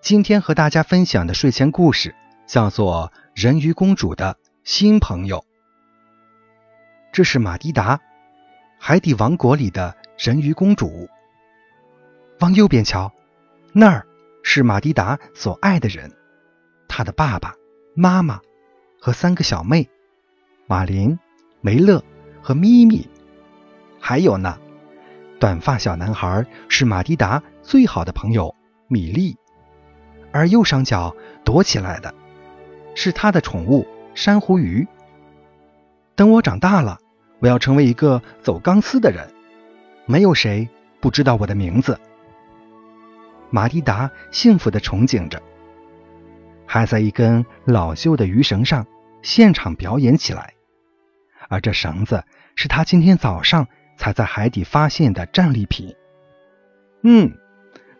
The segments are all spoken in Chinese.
今天和大家分享的睡前故事叫做《人鱼公主的新朋友》。这是马蒂达，海底王国里的人鱼公主。往右边瞧，那儿是马蒂达所爱的人，她的爸爸妈妈和三个小妹：马林、梅勒。和咪咪，还有呢，短发小男孩是马蒂达最好的朋友米莉，而右上角躲起来的是他的宠物珊瑚鱼。等我长大了，我要成为一个走钢丝的人，没有谁不知道我的名字。马蒂达幸福的憧憬着，还在一根老旧的鱼绳上现场表演起来。而这绳子是他今天早上才在海底发现的战利品。嗯，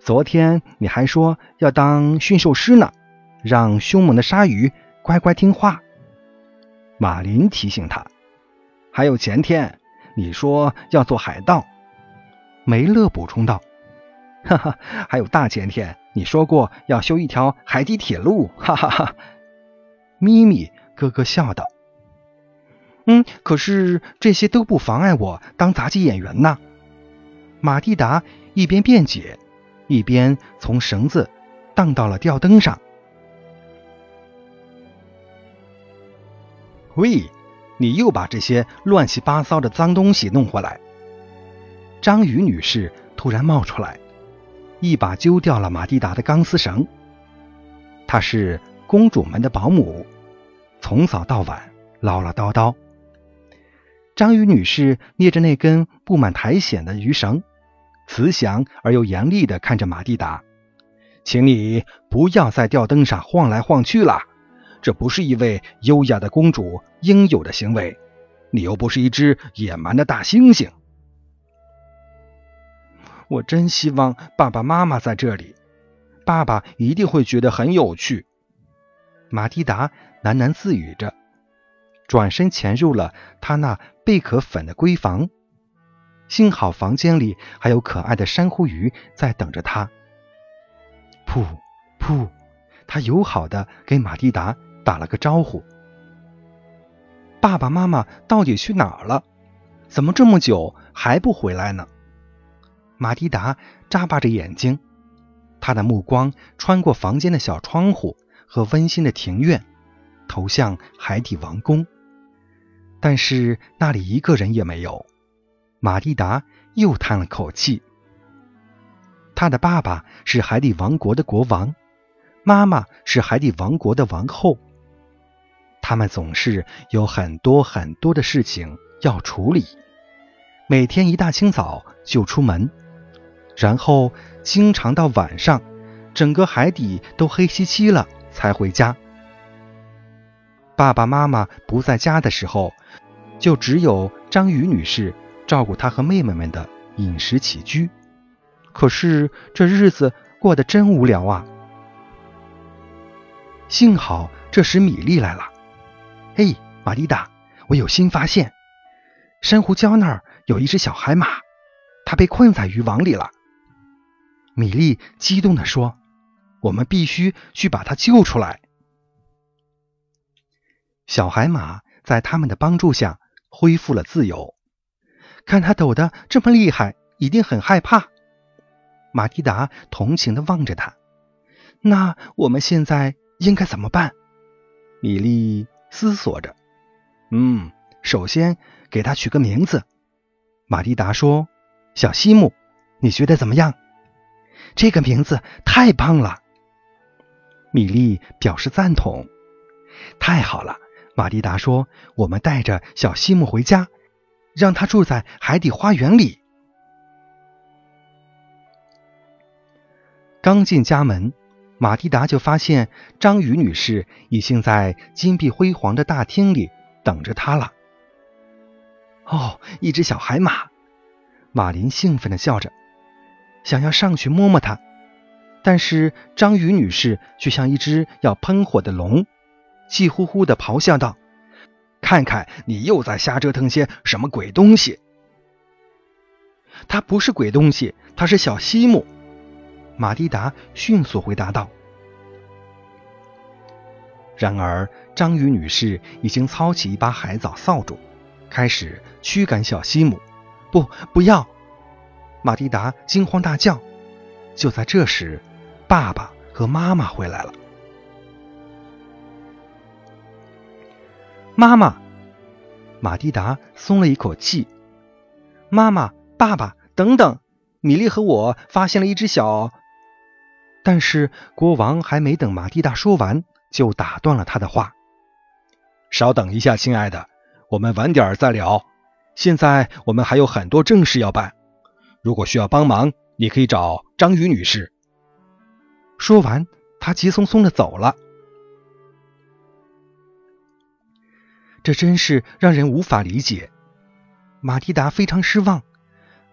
昨天你还说要当驯兽师呢，让凶猛的鲨鱼乖乖听话。马林提醒他。还有前天你说要做海盗。梅勒补充道。哈哈，还有大前天你说过要修一条海底铁路。哈哈哈。咪咪咯咯笑道。嗯，可是这些都不妨碍我当杂技演员呢。马蒂达一边辩解，一边从绳子荡到了吊灯上。喂，你又把这些乱七八糟的脏东西弄回来！章鱼女士突然冒出来，一把揪掉了马蒂达的钢丝绳。她是公主们的保姆，从早到晚唠唠叨叨。章鱼女士捏着那根布满苔藓的鱼绳，慈祥而又严厉地看着马蒂达：“请你不要在吊灯上晃来晃去了，这不是一位优雅的公主应有的行为。你又不是一只野蛮的大猩猩。”我真希望爸爸妈妈在这里，爸爸一定会觉得很有趣。马蒂达喃喃自语着。转身潜入了他那贝壳粉的闺房，幸好房间里还有可爱的珊瑚鱼在等着他。噗噗，他友好的给马蒂达打了个招呼。爸爸妈妈到底去哪儿了？怎么这么久还不回来呢？马蒂达眨巴着眼睛，他的目光穿过房间的小窗户和温馨的庭院，投向海底王宫。但是那里一个人也没有。马蒂达又叹了口气。他的爸爸是海底王国的国王，妈妈是海底王国的王后。他们总是有很多很多的事情要处理，每天一大清早就出门，然后经常到晚上，整个海底都黑漆漆了才回家。爸爸妈妈不在家的时候。就只有章鱼女士照顾他和妹妹们的饮食起居，可是这日子过得真无聊啊！幸好这时米莉来了。嘿，玛丽达，我有新发现，珊瑚礁那儿有一只小海马，它被困在渔网里了。米莉激动地说：“我们必须去把它救出来。”小海马在他们的帮助下。恢复了自由，看他抖得这么厉害，一定很害怕。马蒂达同情的望着他。那我们现在应该怎么办？米莉思索着。嗯，首先给他取个名字。马蒂达说：“小西木，你觉得怎么样？”这个名字太棒了。米莉表示赞同。太好了。马蒂达说：“我们带着小西木回家，让他住在海底花园里。”刚进家门，马蒂达就发现章鱼女士已经在金碧辉煌的大厅里等着他了。哦，一只小海马！马林兴奋地叫着，想要上去摸摸它，但是章鱼女士却像一只要喷火的龙，气呼呼地咆哮道：“看看你又在瞎折腾些什么鬼东西！”它不是鬼东西，它是小西姆。马蒂达迅速回答道。然而，章鱼女士已经操起一把海藻扫帚，开始驱赶小西姆。不，不要！马蒂达惊慌大叫。就在这时，爸爸和妈妈回来了。妈妈，马蒂达松了一口气。妈妈。爸爸，等等！米莉和我发现了一只小……但是国王还没等马蒂达说完，就打断了他的话：“稍等一下，亲爱的，我们晚点再聊。现在我们还有很多正事要办。如果需要帮忙，你可以找章鱼女士。”说完，他急匆匆的走了。这真是让人无法理解。马蒂达非常失望。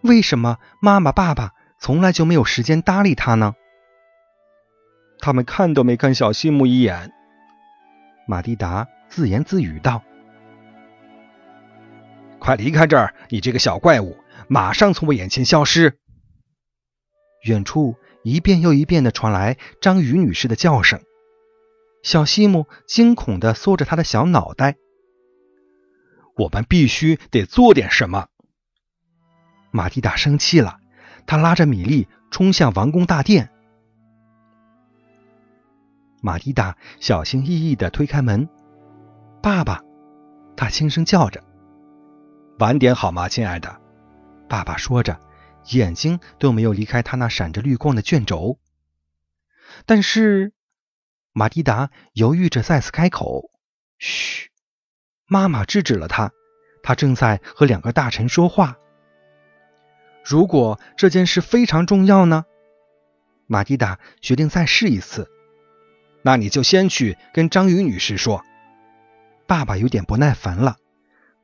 为什么妈妈、爸爸从来就没有时间搭理他呢？他们看都没看小西姆一眼。马蒂达自言自语道：“快离开这儿，你这个小怪物！马上从我眼前消失！”远处一遍又一遍的传来章鱼女士的叫声。小西姆惊恐的缩着他的小脑袋。我们必须得做点什么。马蒂达生气了，他拉着米莉冲向王宫大殿。马蒂达小心翼翼的推开门，“爸爸！”他轻声叫着。“晚点好吗，亲爱的？”爸爸说着，眼睛都没有离开他那闪着绿光的卷轴。但是，马蒂达犹豫着再次开口，“嘘！”妈妈制止了他，他正在和两个大臣说话。如果这件事非常重要呢？马蒂达决定再试一次。那你就先去跟章鱼女士说。爸爸有点不耐烦了，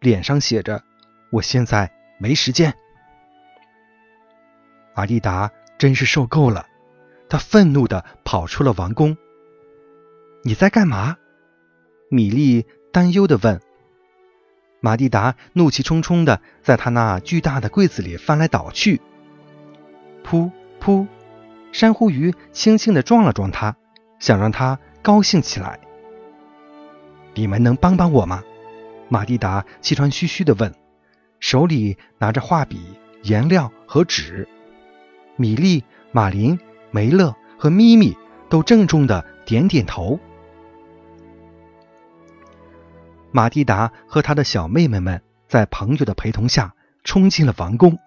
脸上写着：“我现在没时间。”马蒂达真是受够了，他愤怒地跑出了王宫。你在干嘛？米莉担忧地问。马蒂达怒气冲冲的在他那巨大的柜子里翻来倒去。噗噗，珊瑚鱼轻轻的撞了撞他，想让他高兴起来。你们能帮帮我吗？马蒂达气喘吁吁的问，手里拿着画笔、颜料和纸。米莉、马林、梅勒和咪咪都郑重的点点头。马蒂达和他的小妹妹们在朋友的陪同下冲进了王宫，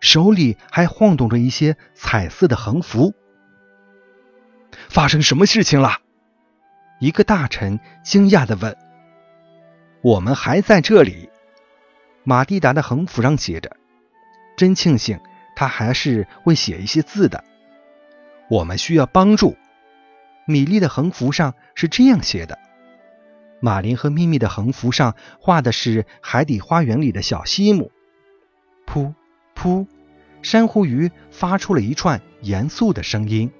手里还晃动着一些彩色的横幅。发生什么事情了？一个大臣惊讶地问。“我们还在这里。”马蒂达的横幅上写着。真庆幸他还是会写一些字的。我们需要帮助。米莉的横幅上是这样写的。马林和咪咪的横幅上画的是海底花园里的小西姆。噗噗，珊瑚鱼发出了一串严肃的声音。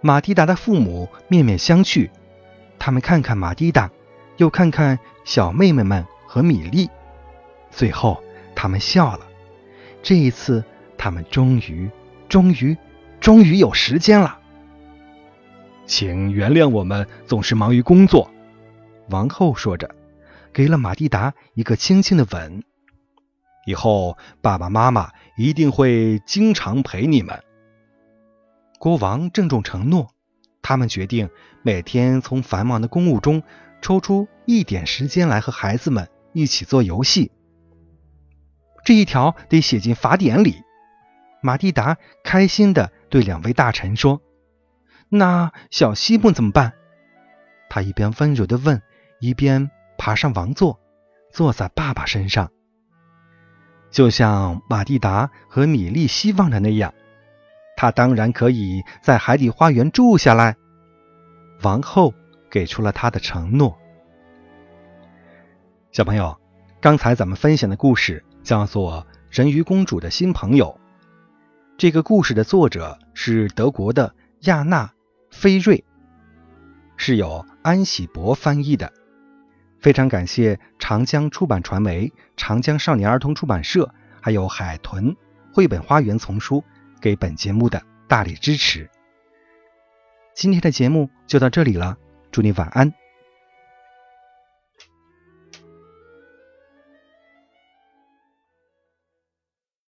马蒂达的父母面面相觑，他们看看马蒂达，又看看小妹妹们和米莉，最后他们笑了。这一次，他们终于、终于、终于有时间了。请原谅我们总是忙于工作，王后说着，给了马蒂达一个轻轻的吻。以后爸爸妈妈一定会经常陪你们。国王郑重承诺，他们决定每天从繁忙的公务中抽出一点时间来和孩子们一起做游戏。这一条得写进法典里。马蒂达开心地对两位大臣说。那小西木怎么办？他一边温柔的问，一边爬上王座，坐在爸爸身上。就像马蒂达和米莉希望的那样，他当然可以在海底花园住下来。王后给出了他的承诺。小朋友，刚才咱们分享的故事叫做《人鱼公主的新朋友》。这个故事的作者是德国的亚娜·飞瑞，是由安喜博翻译的。非常感谢长江出版传媒、长江少年儿童出版社，还有海豚绘本花园丛书给本节目的大力支持。今天的节目就到这里了，祝你晚安。